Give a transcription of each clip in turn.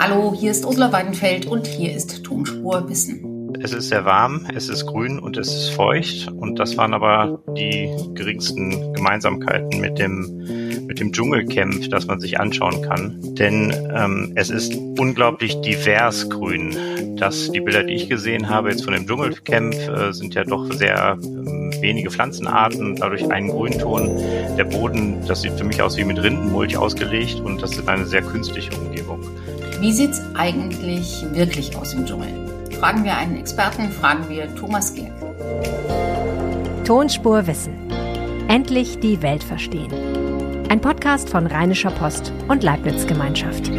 Hallo, hier ist Ursula Weidenfeld und hier ist Tonspur Wissen. Es ist sehr warm, es ist grün und es ist feucht und das waren aber die geringsten Gemeinsamkeiten mit dem mit dem Dschungelcamp, das man sich anschauen kann. Denn ähm, es ist unglaublich divers grün. Das, die Bilder, die ich gesehen habe jetzt von dem Dschungelcamp, äh, sind ja doch sehr ähm, wenige Pflanzenarten, dadurch einen Grünton. Der Boden, das sieht für mich aus wie mit Rindenmulch ausgelegt und das ist eine sehr künstliche Umgebung. Wie sieht's eigentlich wirklich aus im Dschungel? Fragen wir einen Experten, fragen wir Thomas Gerg. Tonspur Wissen. Endlich die Welt verstehen. Ein Podcast von Rheinischer Post und Leibniz Gemeinschaft.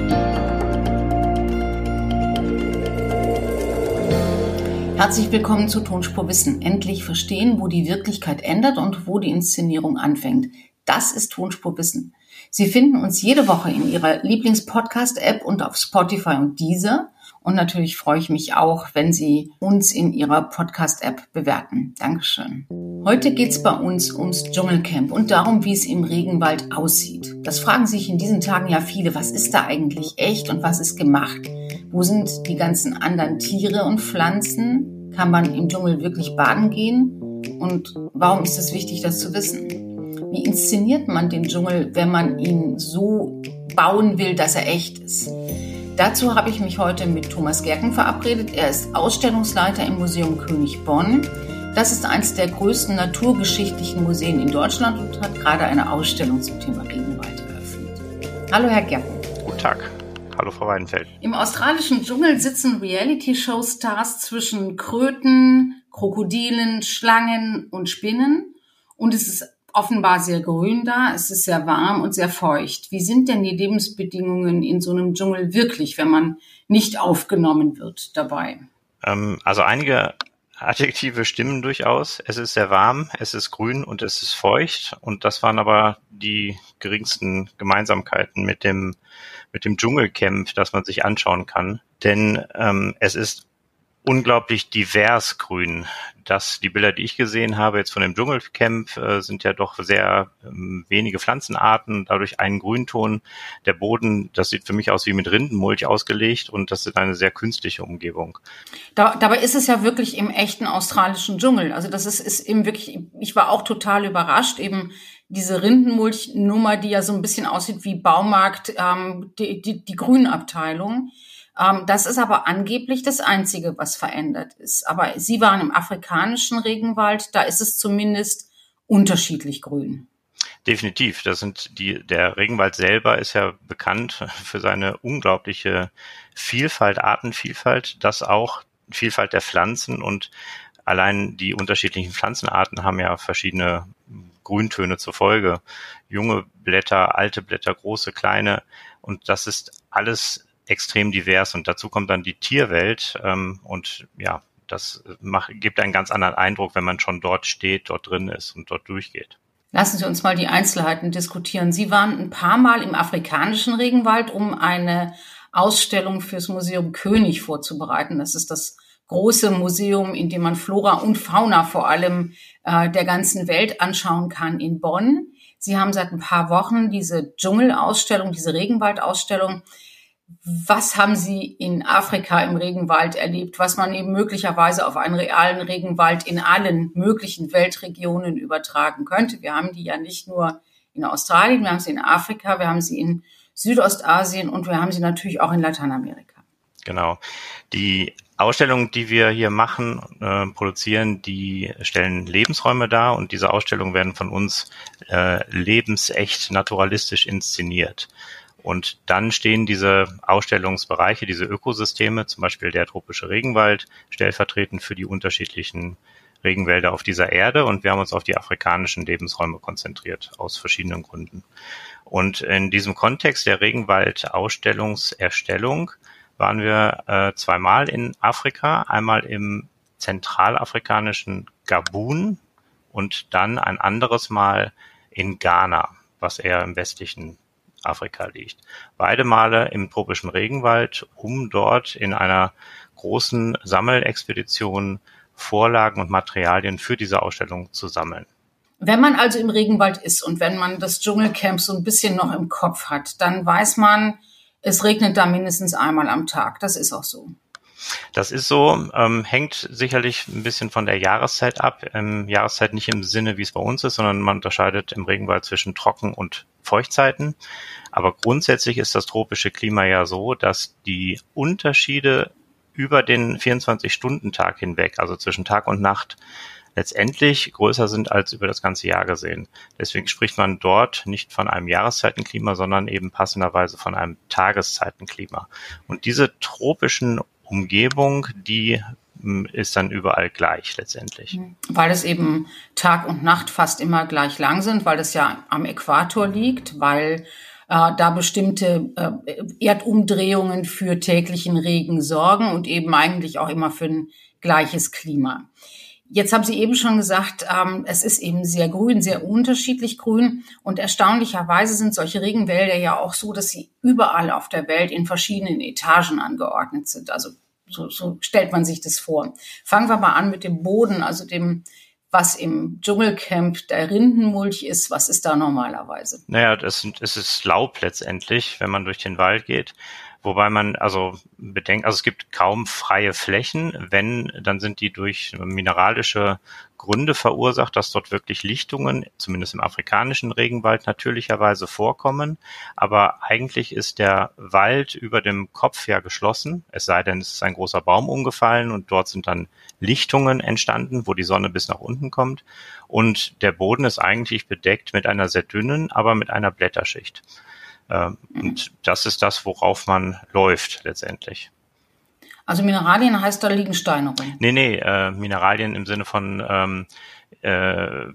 Herzlich willkommen zu Tonspur Wissen. Endlich verstehen, wo die Wirklichkeit ändert und wo die Inszenierung anfängt. Das ist Tonspur Wissen. Sie finden uns jede Woche in Ihrer Lieblings-Podcast-App und auf Spotify und Deezer. Und natürlich freue ich mich auch, wenn Sie uns in Ihrer Podcast-App bewerten. Dankeschön. Heute geht es bei uns ums Dschungelcamp und darum, wie es im Regenwald aussieht. Das fragen sich in diesen Tagen ja viele, was ist da eigentlich echt und was ist gemacht? Wo sind die ganzen anderen Tiere und Pflanzen? Kann man im Dschungel wirklich baden gehen? Und warum ist es wichtig, das zu wissen? Wie inszeniert man den Dschungel, wenn man ihn so bauen will, dass er echt ist? Dazu habe ich mich heute mit Thomas Gerken verabredet. Er ist Ausstellungsleiter im Museum König Bonn. Das ist eines der größten naturgeschichtlichen Museen in Deutschland und hat gerade eine Ausstellung zum Thema Regenwald eröffnet. Hallo, Herr Gerken. Guten Tag. Hallo, Frau Weidenfeld. Im australischen Dschungel sitzen Reality-Show-Stars zwischen Kröten, Krokodilen, Schlangen und Spinnen. Und es ist offenbar sehr grün da, es ist sehr warm und sehr feucht. Wie sind denn die Lebensbedingungen in so einem Dschungel wirklich, wenn man nicht aufgenommen wird dabei? Ähm, also einige Adjektive stimmen durchaus. Es ist sehr warm, es ist grün und es ist feucht. Und das waren aber die geringsten Gemeinsamkeiten mit dem, mit dem Dschungelcamp, das man sich anschauen kann. Denn ähm, es ist unglaublich divers grün. Das, die Bilder, die ich gesehen habe jetzt von dem Dschungelcamp, äh, sind ja doch sehr ähm, wenige Pflanzenarten, dadurch einen Grünton. Der Boden, das sieht für mich aus wie mit Rindenmulch ausgelegt und das ist eine sehr künstliche Umgebung. Da, dabei ist es ja wirklich im echten australischen Dschungel. Also das ist, ist eben wirklich, ich war auch total überrascht, eben diese Rindenmulchnummer, die ja so ein bisschen aussieht wie Baumarkt, ähm, die, die, die Grünabteilung. Ähm, das ist aber angeblich das Einzige, was verändert ist. Aber Sie waren im afrikanischen Regenwald, da ist es zumindest unterschiedlich grün. Definitiv. Das sind die, der Regenwald selber ist ja bekannt für seine unglaubliche Vielfalt, Artenvielfalt, das auch Vielfalt der Pflanzen und allein die unterschiedlichen Pflanzenarten haben ja verschiedene Grüntöne zur Folge. Junge Blätter, alte Blätter, große, kleine. Und das ist alles extrem divers und dazu kommt dann die Tierwelt ähm, und ja, das macht, gibt einen ganz anderen Eindruck, wenn man schon dort steht, dort drin ist und dort durchgeht. Lassen Sie uns mal die Einzelheiten diskutieren. Sie waren ein paar Mal im afrikanischen Regenwald, um eine Ausstellung fürs Museum König vorzubereiten. Das ist das große Museum, in dem man Flora und Fauna vor allem äh, der ganzen Welt anschauen kann in Bonn. Sie haben seit ein paar Wochen diese Dschungelausstellung, diese Regenwaldausstellung was haben Sie in Afrika im Regenwald erlebt, was man eben möglicherweise auf einen realen Regenwald in allen möglichen Weltregionen übertragen könnte? Wir haben die ja nicht nur in Australien, wir haben sie in Afrika, wir haben sie in Südostasien und wir haben sie natürlich auch in Lateinamerika. Genau. Die Ausstellungen, die wir hier machen, äh, produzieren, die stellen Lebensräume dar und diese Ausstellungen werden von uns äh, lebensecht, naturalistisch inszeniert. Und dann stehen diese Ausstellungsbereiche, diese Ökosysteme, zum Beispiel der tropische Regenwald, stellvertretend für die unterschiedlichen Regenwälder auf dieser Erde. Und wir haben uns auf die afrikanischen Lebensräume konzentriert, aus verschiedenen Gründen. Und in diesem Kontext der Regenwaldausstellungserstellung waren wir äh, zweimal in Afrika, einmal im zentralafrikanischen Gabun und dann ein anderes Mal in Ghana, was eher im westlichen Afrika liegt. Beide Male im tropischen Regenwald, um dort in einer großen Sammelexpedition Vorlagen und Materialien für diese Ausstellung zu sammeln. Wenn man also im Regenwald ist und wenn man das Dschungelcamp so ein bisschen noch im Kopf hat, dann weiß man, es regnet da mindestens einmal am Tag. Das ist auch so. Das ist so, ähm, hängt sicherlich ein bisschen von der Jahreszeit ab. Ähm, Jahreszeit nicht im Sinne, wie es bei uns ist, sondern man unterscheidet im Regenwald zwischen Trocken- und Feuchtzeiten. Aber grundsätzlich ist das tropische Klima ja so, dass die Unterschiede über den 24-Stunden-Tag hinweg, also zwischen Tag und Nacht, letztendlich größer sind als über das ganze Jahr gesehen. Deswegen spricht man dort nicht von einem Jahreszeitenklima, sondern eben passenderweise von einem Tageszeitenklima. Und diese tropischen Umgebung, die hm, ist dann überall gleich letztendlich. Mhm. Weil es eben Tag und Nacht fast immer gleich lang sind, weil es ja am Äquator liegt, weil äh, da bestimmte äh, Erdumdrehungen für täglichen Regen sorgen und eben eigentlich auch immer für ein gleiches Klima. Jetzt haben Sie eben schon gesagt, ähm, es ist eben sehr grün, sehr unterschiedlich grün. Und erstaunlicherweise sind solche Regenwälder ja auch so, dass sie überall auf der Welt in verschiedenen Etagen angeordnet sind. Also so, so stellt man sich das vor. Fangen wir mal an mit dem Boden, also dem, was im Dschungelcamp der Rindenmulch ist. Was ist da normalerweise? Naja, das, das ist Laub letztendlich, wenn man durch den Wald geht. Wobei man also bedenkt, also es gibt kaum freie Flächen. Wenn, dann sind die durch mineralische Gründe verursacht, dass dort wirklich Lichtungen, zumindest im afrikanischen Regenwald, natürlicherweise vorkommen. Aber eigentlich ist der Wald über dem Kopf ja geschlossen, es sei denn, es ist ein großer Baum umgefallen und dort sind dann Lichtungen entstanden, wo die Sonne bis nach unten kommt. Und der Boden ist eigentlich bedeckt mit einer sehr dünnen, aber mit einer Blätterschicht. Ähm, und das ist das, worauf man läuft letztendlich. Also Mineralien heißt, da liegen Steine rum? Nee, nee, äh, Mineralien im Sinne von ähm, äh,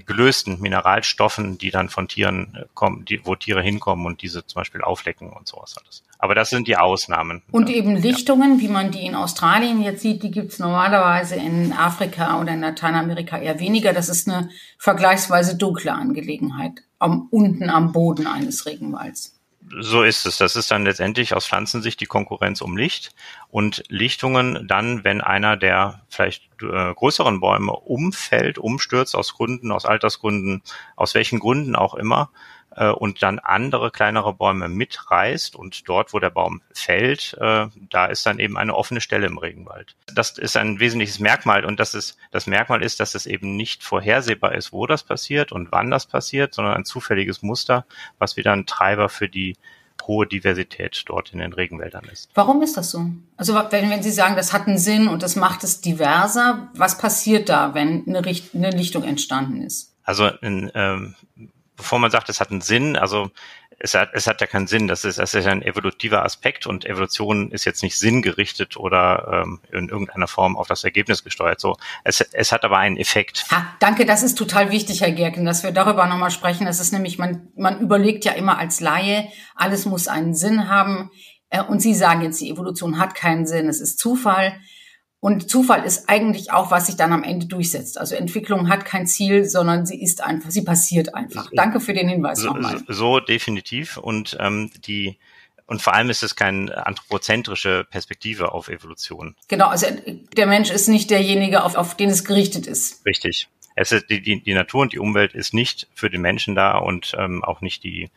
gelösten Mineralstoffen, die dann von Tieren kommen, die, wo Tiere hinkommen und diese zum Beispiel auflecken und sowas alles. Aber das sind die Ausnahmen. Und eben Lichtungen, ja. wie man die in Australien jetzt sieht, die gibt's normalerweise in Afrika oder in Lateinamerika eher weniger. Das ist eine vergleichsweise dunkle Angelegenheit am, unten am Boden eines Regenwalds. So ist es. Das ist dann letztendlich aus Pflanzensicht die Konkurrenz um Licht und Lichtungen dann, wenn einer der vielleicht äh, größeren Bäume umfällt, umstürzt aus Gründen, aus Altersgründen, aus welchen Gründen auch immer, äh, und dann andere kleinere Bäume mitreißt und dort, wo der Baum fällt, äh, da ist dann eben eine offene Stelle im Regenwald. Das ist ein wesentliches Merkmal und das ist, das Merkmal ist, dass es eben nicht vorhersehbar ist, wo das passiert und wann das passiert, sondern ein zufälliges Muster, was wieder ein Treiber für die hohe Diversität dort in den Regenwäldern ist. Warum ist das so? Also wenn, wenn Sie sagen, das hat einen Sinn und das macht es diverser, was passiert da, wenn eine, Richt eine Lichtung entstanden ist? Also in, ähm, bevor man sagt, es hat einen Sinn, also es hat, es hat ja keinen Sinn. Das ist, das ist ein evolutiver Aspekt und Evolution ist jetzt nicht sinngerichtet oder ähm, in irgendeiner Form auf das Ergebnis gesteuert. So, es, es hat aber einen Effekt. Ha, danke, das ist total wichtig, Herr Gerken, dass wir darüber nochmal sprechen. Das ist nämlich, man, man überlegt ja immer als Laie, alles muss einen Sinn haben. Äh, und Sie sagen jetzt, die Evolution hat keinen Sinn, es ist Zufall. Und Zufall ist eigentlich auch, was sich dann am Ende durchsetzt. Also Entwicklung hat kein Ziel, sondern sie ist einfach, sie passiert einfach. Danke für den Hinweis so, nochmal. So, so definitiv. Und ähm, die und vor allem ist es keine anthropozentrische Perspektive auf Evolution. Genau, also der Mensch ist nicht derjenige, auf, auf den es gerichtet ist. Richtig. Es ist die, die, die Natur und die Umwelt ist nicht für den Menschen da und ähm, auch nicht die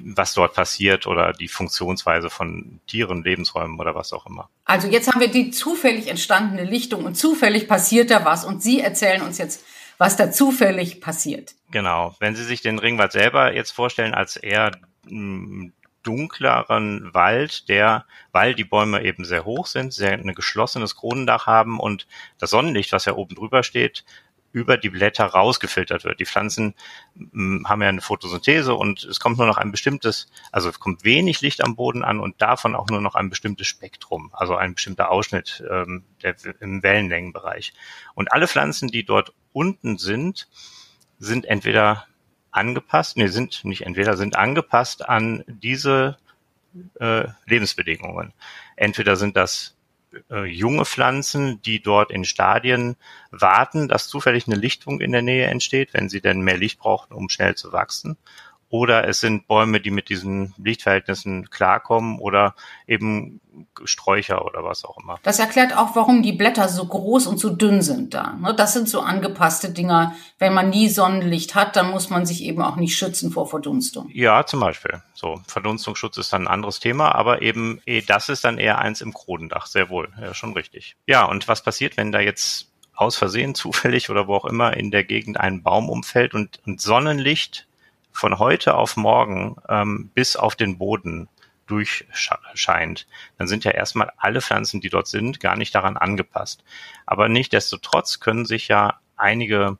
was dort passiert oder die Funktionsweise von Tieren, Lebensräumen oder was auch immer. Also jetzt haben wir die zufällig entstandene Lichtung und zufällig passiert da was und Sie erzählen uns jetzt, was da zufällig passiert. Genau. Wenn Sie sich den Ringwald selber jetzt vorstellen als eher hm, dunkleren Wald, der, weil die Bäume eben sehr hoch sind, sehr ein geschlossenes Kronendach haben und das Sonnenlicht, was ja oben drüber steht, über die Blätter rausgefiltert wird. Die Pflanzen hm, haben ja eine Photosynthese und es kommt nur noch ein bestimmtes, also es kommt wenig Licht am Boden an und davon auch nur noch ein bestimmtes Spektrum, also ein bestimmter Ausschnitt ähm, der, im Wellenlängenbereich. Und alle Pflanzen, die dort unten sind, sind entweder angepasst, nee, sind nicht entweder, sind angepasst an diese äh, Lebensbedingungen. Entweder sind das äh, junge Pflanzen, die dort in Stadien warten, dass zufällig eine Lichtung in der Nähe entsteht, wenn sie denn mehr Licht brauchen, um schnell zu wachsen. Oder es sind Bäume, die mit diesen Lichtverhältnissen klarkommen oder eben Sträucher oder was auch immer. Das erklärt auch, warum die Blätter so groß und so dünn sind da. Ne? Das sind so angepasste Dinger. Wenn man nie Sonnenlicht hat, dann muss man sich eben auch nicht schützen vor Verdunstung. Ja, zum Beispiel. So, Verdunstungsschutz ist dann ein anderes Thema, aber eben, eh, das ist dann eher eins im Kronendach. Sehr wohl. Ja, schon richtig. Ja, und was passiert, wenn da jetzt aus Versehen zufällig oder wo auch immer in der Gegend ein Baum umfällt und, und Sonnenlicht von heute auf morgen ähm, bis auf den Boden durchscheint, dann sind ja erstmal alle Pflanzen, die dort sind, gar nicht daran angepasst. Aber nichtdestotrotz können sich ja einige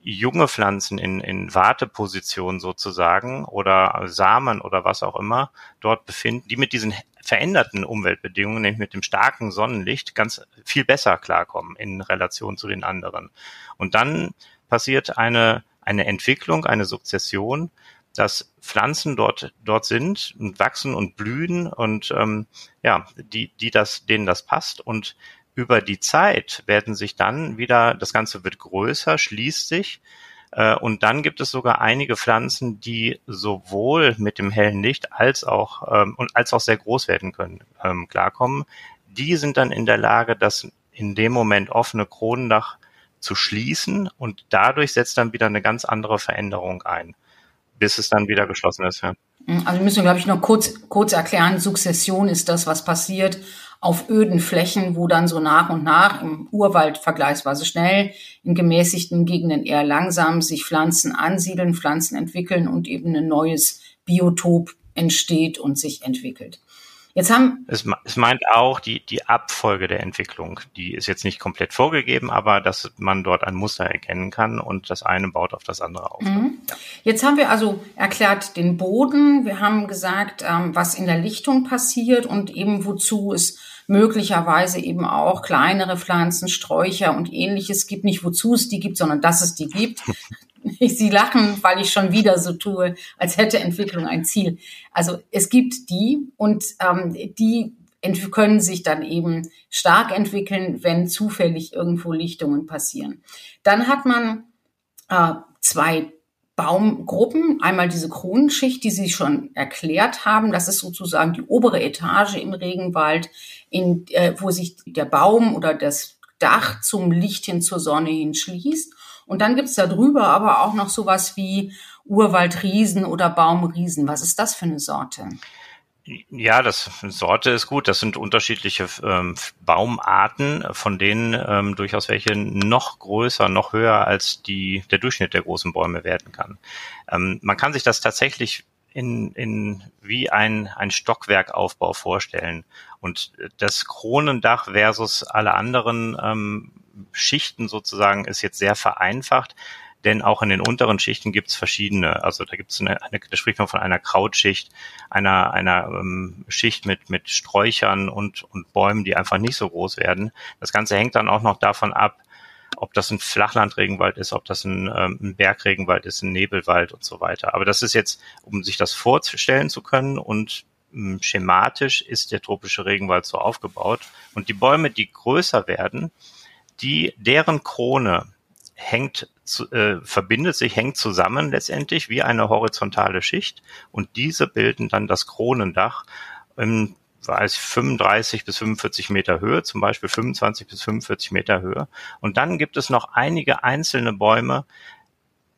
junge Pflanzen in, in Warteposition sozusagen oder Samen oder was auch immer dort befinden, die mit diesen veränderten Umweltbedingungen, nämlich mit dem starken Sonnenlicht, ganz viel besser klarkommen in Relation zu den anderen. Und dann passiert eine eine Entwicklung, eine Sukzession, dass Pflanzen dort dort sind und wachsen und blühen und ähm, ja, die die das denen das passt und über die Zeit werden sich dann wieder das Ganze wird größer, schließt sich äh, und dann gibt es sogar einige Pflanzen, die sowohl mit dem hellen Licht als auch ähm, und als auch sehr groß werden können, ähm, klarkommen. Die sind dann in der Lage, das in dem Moment offene Kronendach zu schließen und dadurch setzt dann wieder eine ganz andere Veränderung ein, bis es dann wieder geschlossen ist. Ja. Mhm, also müssen wir, glaube ich, noch kurz, kurz erklären, Sukzession ist das, was passiert auf öden Flächen, wo dann so nach und nach im Urwald vergleichsweise schnell, in gemäßigten Gegenden eher langsam sich Pflanzen ansiedeln, Pflanzen entwickeln und eben ein neues Biotop entsteht und sich entwickelt. Jetzt haben es, es meint auch die, die Abfolge der Entwicklung. Die ist jetzt nicht komplett vorgegeben, aber dass man dort ein Muster erkennen kann und das eine baut auf das andere auf. Mhm. Jetzt haben wir also erklärt den Boden. Wir haben gesagt, ähm, was in der Lichtung passiert und eben wozu es möglicherweise eben auch kleinere Pflanzen, Sträucher und ähnliches gibt. Nicht wozu es die gibt, sondern dass es die gibt. Sie lachen, weil ich schon wieder so tue, als hätte Entwicklung ein Ziel. Also es gibt die und ähm, die können sich dann eben stark entwickeln, wenn zufällig irgendwo Lichtungen passieren. Dann hat man äh, zwei Baumgruppen. Einmal diese Kronenschicht, die Sie schon erklärt haben. Das ist sozusagen die obere Etage im Regenwald, in, äh, wo sich der Baum oder das Dach zum Licht hin zur Sonne hin schließt. Und dann gibt's da drüber aber auch noch sowas wie Urwaldriesen oder Baumriesen. Was ist das für eine Sorte? Ja, das Sorte ist gut. Das sind unterschiedliche ähm, Baumarten, von denen ähm, durchaus welche noch größer, noch höher als die der Durchschnitt der großen Bäume werden kann. Ähm, man kann sich das tatsächlich in, in wie ein, ein Stockwerkaufbau vorstellen. Und das Kronendach versus alle anderen ähm, Schichten sozusagen ist jetzt sehr vereinfacht, denn auch in den unteren Schichten gibt es verschiedene. Also da gibt es eine, eine, da spricht man von einer Krautschicht, einer, einer ähm, Schicht mit, mit Sträuchern und, und Bäumen, die einfach nicht so groß werden. Das Ganze hängt dann auch noch davon ab, ob das ein Flachlandregenwald ist, ob das ein, ähm, ein Bergregenwald ist, ein Nebelwald und so weiter. Aber das ist jetzt, um sich das vorzustellen zu können und ähm, schematisch ist der tropische Regenwald so aufgebaut. Und die Bäume, die größer werden, die, deren Krone hängt, zu, äh, verbindet sich, hängt zusammen letztendlich wie eine horizontale Schicht und diese bilden dann das Kronendach im weiß 35 bis 45 Meter Höhe, zum Beispiel 25 bis 45 Meter Höhe. Und dann gibt es noch einige einzelne Bäume,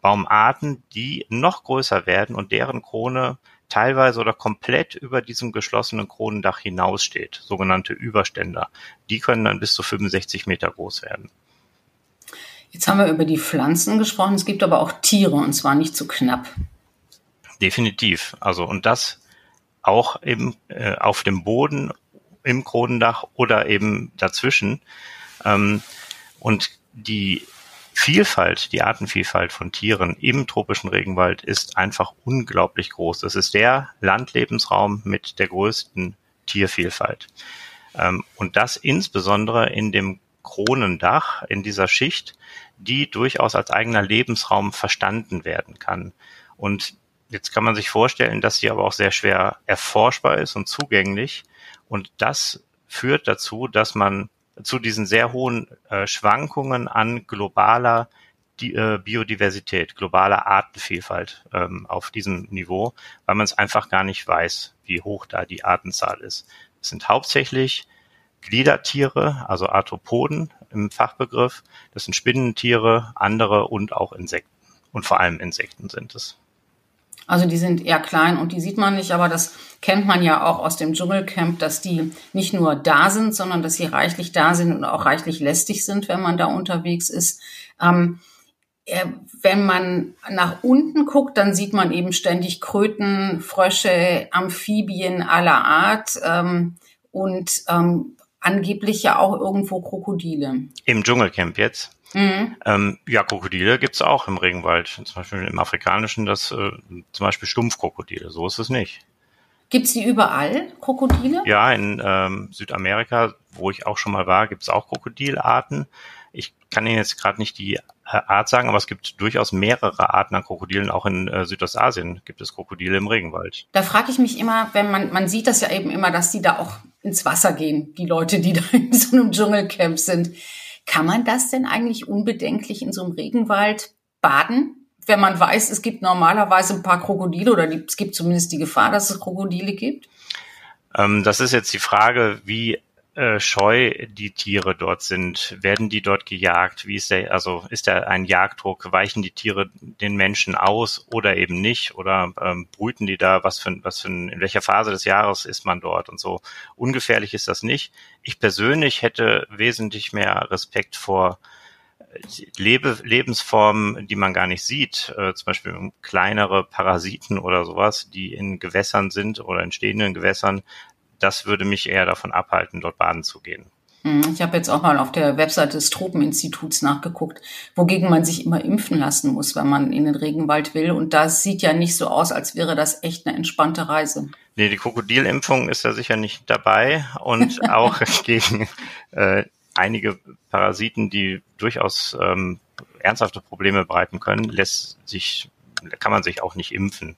Baumarten, die noch größer werden und deren Krone teilweise oder komplett über diesem geschlossenen Kronendach hinaussteht, sogenannte Überständer. Die können dann bis zu 65 Meter groß werden. Jetzt haben wir über die Pflanzen gesprochen, es gibt aber auch Tiere und zwar nicht zu so knapp. Definitiv. Also und das auch eben äh, auf dem Boden im Kronendach oder eben dazwischen. Ähm, und die Vielfalt, die Artenvielfalt von Tieren im tropischen Regenwald ist einfach unglaublich groß. Das ist der Landlebensraum mit der größten Tiervielfalt. Ähm, und das insbesondere in dem Kronendach, in dieser Schicht, die durchaus als eigener Lebensraum verstanden werden kann. Und jetzt kann man sich vorstellen, dass sie aber auch sehr schwer erforschbar ist und zugänglich. Und das führt dazu, dass man zu diesen sehr hohen äh, Schwankungen an globaler die äh, Biodiversität, globale Artenvielfalt ähm, auf diesem Niveau, weil man es einfach gar nicht weiß, wie hoch da die Artenzahl ist. Es sind hauptsächlich Gliedertiere, also Arthropoden im Fachbegriff. Das sind Spinnentiere, andere und auch Insekten. Und vor allem Insekten sind es. Also die sind eher klein und die sieht man nicht, aber das kennt man ja auch aus dem Dschungelcamp, dass die nicht nur da sind, sondern dass sie reichlich da sind und auch reichlich lästig sind, wenn man da unterwegs ist. Ähm, äh, wenn man nach unten guckt, dann sieht man eben ständig Kröten, Frösche, Amphibien aller Art ähm, und ähm, angeblich ja auch irgendwo Krokodile. Im Dschungelcamp jetzt? Mhm. Ähm, ja, Krokodile gibt's auch im Regenwald. Zum Beispiel im afrikanischen das äh, zum Beispiel Stumpfkrokodile. So ist es nicht. Gibt's die überall, Krokodile? Ja, in ähm, Südamerika, wo ich auch schon mal war, gibt's auch Krokodilarten. Ich kann Ihnen jetzt gerade nicht die äh, Art sagen, aber es gibt durchaus mehrere Arten an Krokodilen. Auch in äh, Südostasien gibt es Krokodile im Regenwald. Da frage ich mich immer, wenn man, man sieht das ja eben immer, dass die da auch ins Wasser gehen, die Leute, die da in so einem Dschungelcamp sind. Kann man das denn eigentlich unbedenklich in so einem Regenwald baden? Wenn man weiß, es gibt normalerweise ein paar Krokodile oder es gibt zumindest die Gefahr, dass es Krokodile gibt? Ähm, das ist jetzt die Frage, wie scheu die Tiere dort sind. Werden die dort gejagt? Wie ist der, also ist da ein Jagddruck? Weichen die Tiere den Menschen aus oder eben nicht? Oder ähm, brüten die da? Was für, was für in welcher Phase des Jahres ist man dort und so? Ungefährlich ist das nicht. Ich persönlich hätte wesentlich mehr Respekt vor äh, Lebe, Lebensformen, die man gar nicht sieht, äh, zum Beispiel kleinere Parasiten oder sowas, die in Gewässern sind oder in stehenden Gewässern, das würde mich eher davon abhalten, dort baden zu gehen. Hm, ich habe jetzt auch mal auf der Webseite des Tropeninstituts nachgeguckt, wogegen man sich immer impfen lassen muss, wenn man in den Regenwald will. Und das sieht ja nicht so aus, als wäre das echt eine entspannte Reise. Nee, die Krokodilimpfung ist da sicher nicht dabei und auch gegen äh, einige Parasiten, die durchaus ähm, ernsthafte Probleme bereiten können, lässt sich, kann man sich auch nicht impfen.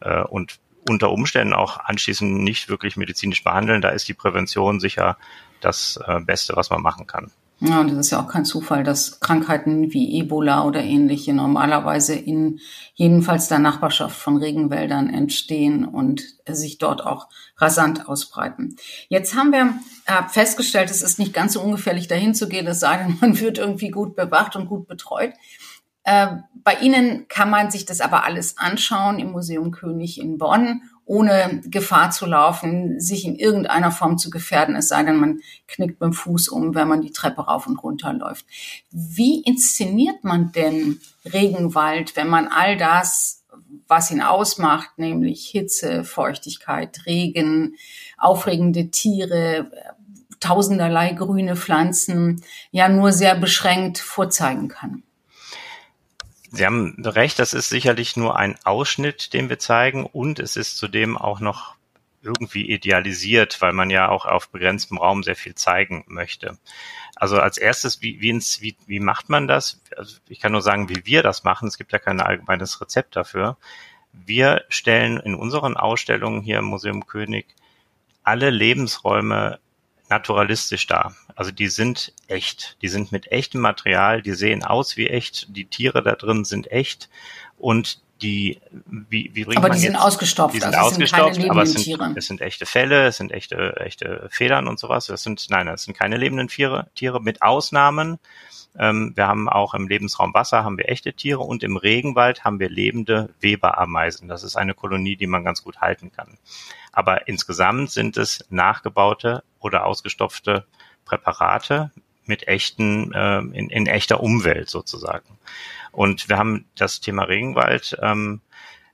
Äh, und unter Umständen auch anschließend nicht wirklich medizinisch behandeln. Da ist die Prävention sicher das äh, Beste, was man machen kann. Ja, und das ist ja auch kein Zufall, dass Krankheiten wie Ebola oder ähnliche normalerweise in jedenfalls der Nachbarschaft von Regenwäldern entstehen und sich dort auch rasant ausbreiten. Jetzt haben wir äh, festgestellt, es ist nicht ganz so ungefährlich dahin zu gehen, es sei denn, man wird irgendwie gut bewacht und gut betreut. Äh, bei Ihnen kann man sich das aber alles anschauen im Museum König in Bonn, ohne Gefahr zu laufen, sich in irgendeiner Form zu gefährden, es sei denn, man knickt beim Fuß um, wenn man die Treppe rauf und runter läuft. Wie inszeniert man denn Regenwald, wenn man all das, was ihn ausmacht, nämlich Hitze, Feuchtigkeit, Regen, aufregende Tiere, tausenderlei grüne Pflanzen, ja nur sehr beschränkt vorzeigen kann? Sie haben recht, das ist sicherlich nur ein Ausschnitt, den wir zeigen und es ist zudem auch noch irgendwie idealisiert, weil man ja auch auf begrenztem Raum sehr viel zeigen möchte. Also als erstes, wie, wie, wie macht man das? Also ich kann nur sagen, wie wir das machen. Es gibt ja kein allgemeines Rezept dafür. Wir stellen in unseren Ausstellungen hier im Museum König alle Lebensräume naturalistisch dar. Also die sind echt. Die sind mit echtem Material, die sehen aus wie echt, die Tiere da drin sind echt und die, wie, wie bringt aber man die sind jetzt, ausgestopft, die sind also ausgestopft, sind aber es sind, Tiere. es sind echte Fälle, es sind echte, echte Federn und sowas. Das sind, nein, das sind keine lebenden Tiere, Tiere mit Ausnahmen. Ähm, wir haben auch im Lebensraum Wasser haben wir echte Tiere und im Regenwald haben wir lebende Weberameisen. Das ist eine Kolonie, die man ganz gut halten kann. Aber insgesamt sind es nachgebaute oder ausgestopfte Präparate mit echten, äh, in, in echter Umwelt sozusagen. Und wir haben das Thema Regenwald ähm,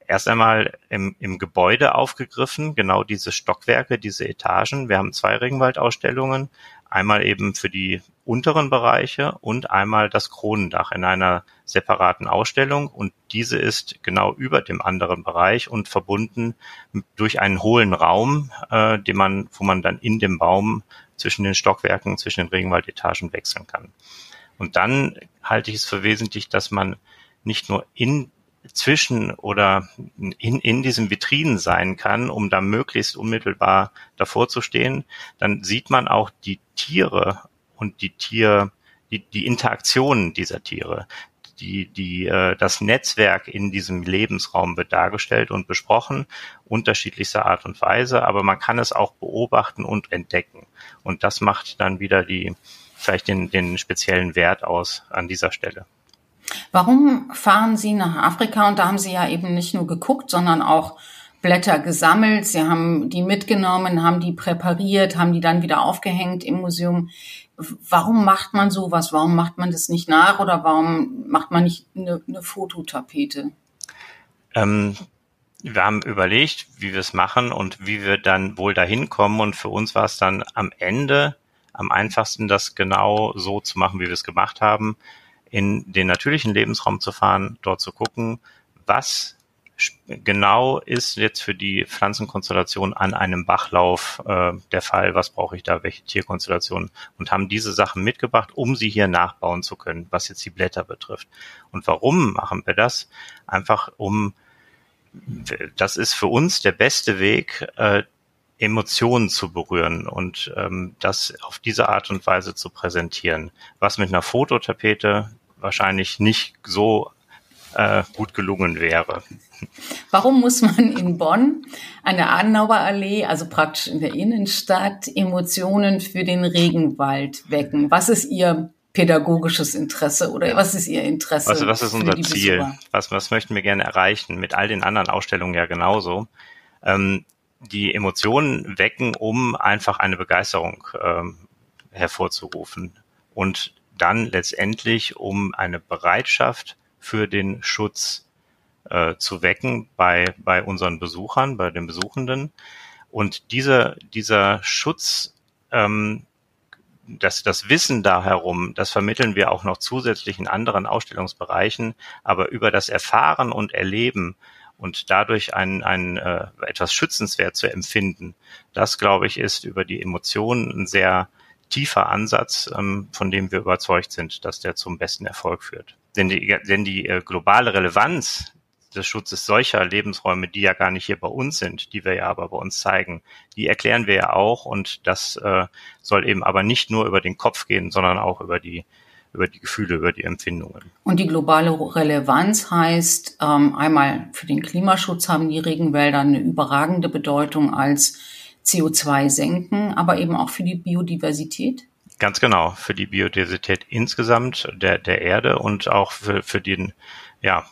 erst einmal im, im Gebäude aufgegriffen, genau diese Stockwerke, diese Etagen. Wir haben zwei Regenwaldausstellungen, einmal eben für die unteren Bereiche und einmal das Kronendach in einer separaten Ausstellung und diese ist genau über dem anderen Bereich und verbunden durch einen hohlen Raum, äh, den man, wo man dann in dem Baum zwischen den Stockwerken, zwischen den Regenwaldetagen wechseln kann. Und dann halte ich es für wesentlich, dass man nicht nur in zwischen oder in, in diesem Vitrinen sein kann, um da möglichst unmittelbar davor zu stehen, dann sieht man auch die Tiere und die Tier, die, die Interaktionen dieser Tiere. die, die, äh, das Netzwerk in diesem Lebensraum wird dargestellt und besprochen, unterschiedlichster Art und Weise, aber man kann es auch beobachten und entdecken. Und das macht dann wieder die, vielleicht den, den speziellen Wert aus an dieser Stelle. Warum fahren Sie nach Afrika? Und da haben Sie ja eben nicht nur geguckt, sondern auch Blätter gesammelt. Sie haben die mitgenommen, haben die präpariert, haben die dann wieder aufgehängt im Museum. Warum macht man sowas? Warum macht man das nicht nach oder warum macht man nicht eine, eine Fototapete? Ähm, wir haben überlegt, wie wir es machen und wie wir dann wohl dahin kommen. Und für uns war es dann am Ende am einfachsten, das genau so zu machen, wie wir es gemacht haben, in den natürlichen Lebensraum zu fahren, dort zu gucken, was genau ist jetzt für die Pflanzenkonstellation an einem Bachlauf äh, der Fall, was brauche ich da, welche Tierkonstellation und haben diese Sachen mitgebracht, um sie hier nachbauen zu können, was jetzt die Blätter betrifft. Und warum machen wir das? Einfach um, das ist für uns der beste Weg, äh, Emotionen zu berühren und ähm, das auf diese Art und Weise zu präsentieren, was mit einer Fototapete wahrscheinlich nicht so äh, gut gelungen wäre. Warum muss man in Bonn an der Adenauerallee, also praktisch in der Innenstadt, Emotionen für den Regenwald wecken? Was ist Ihr pädagogisches Interesse oder was ist Ihr Interesse? Also was ist unser Ziel? Was, was möchten wir gerne erreichen? Mit all den anderen Ausstellungen ja genauso. Ähm, die Emotionen wecken, um einfach eine Begeisterung ähm, hervorzurufen und dann letztendlich um eine Bereitschaft für den Schutz äh, zu wecken bei, bei unseren Besuchern, bei den Besuchenden. Und diese, dieser Schutz, ähm, das, das Wissen da herum, das vermitteln wir auch noch zusätzlich in anderen Ausstellungsbereichen, aber über das Erfahren und Erleben und dadurch ein, ein äh, etwas schützenswert zu empfinden, das, glaube ich, ist über die Emotionen ein sehr tiefer Ansatz, ähm, von dem wir überzeugt sind, dass der zum besten Erfolg führt. Denn die, denn die äh, globale Relevanz des Schutzes solcher Lebensräume, die ja gar nicht hier bei uns sind, die wir ja aber bei uns zeigen, die erklären wir ja auch und das äh, soll eben aber nicht nur über den Kopf gehen, sondern auch über die über die Gefühle, über die Empfindungen. Und die globale Relevanz heißt, ähm, einmal für den Klimaschutz haben die Regenwälder eine überragende Bedeutung als CO2 senken, aber eben auch für die Biodiversität. Ganz genau, für die Biodiversität insgesamt der, der Erde und auch für, für den ja,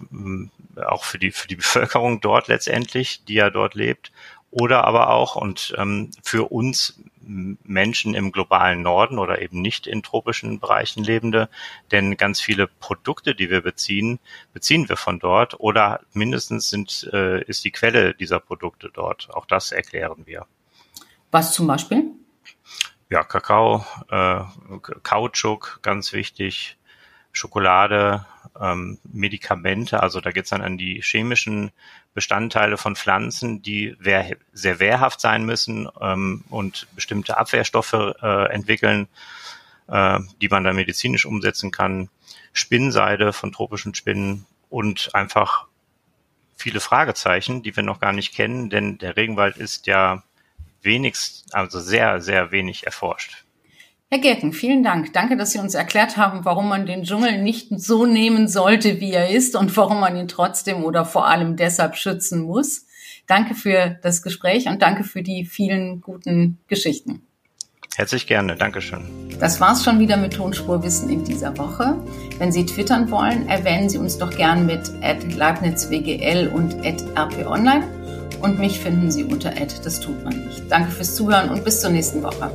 auch für die, für die Bevölkerung dort letztendlich, die ja dort lebt, oder aber auch und ähm, für uns Menschen im globalen Norden oder eben nicht in tropischen Bereichen lebende, denn ganz viele Produkte, die wir beziehen, beziehen wir von dort oder mindestens sind, äh, ist die Quelle dieser Produkte dort. Auch das erklären wir. Was zum Beispiel? Ja, Kakao, äh, Kautschuk, ganz wichtig, Schokolade, ähm, Medikamente, also da geht's dann an die chemischen Bestandteile von Pflanzen, die wehr, sehr wehrhaft sein müssen ähm, und bestimmte Abwehrstoffe äh, entwickeln, äh, die man dann medizinisch umsetzen kann. Spinnseide von tropischen Spinnen und einfach viele Fragezeichen, die wir noch gar nicht kennen, denn der Regenwald ist ja wenigst, also sehr, sehr wenig erforscht. Herr Gerken, vielen Dank. Danke, dass Sie uns erklärt haben, warum man den Dschungel nicht so nehmen sollte, wie er ist und warum man ihn trotzdem oder vor allem deshalb schützen muss. Danke für das Gespräch und danke für die vielen guten Geschichten. Herzlich gerne, Dankeschön. Das war's schon wieder mit Tonspurwissen in dieser Woche. Wenn Sie twittern wollen, erwähnen Sie uns doch gern mit leibnizwgl und rponline und mich finden Sie unter das tut man nicht. Danke fürs Zuhören und bis zur nächsten Woche.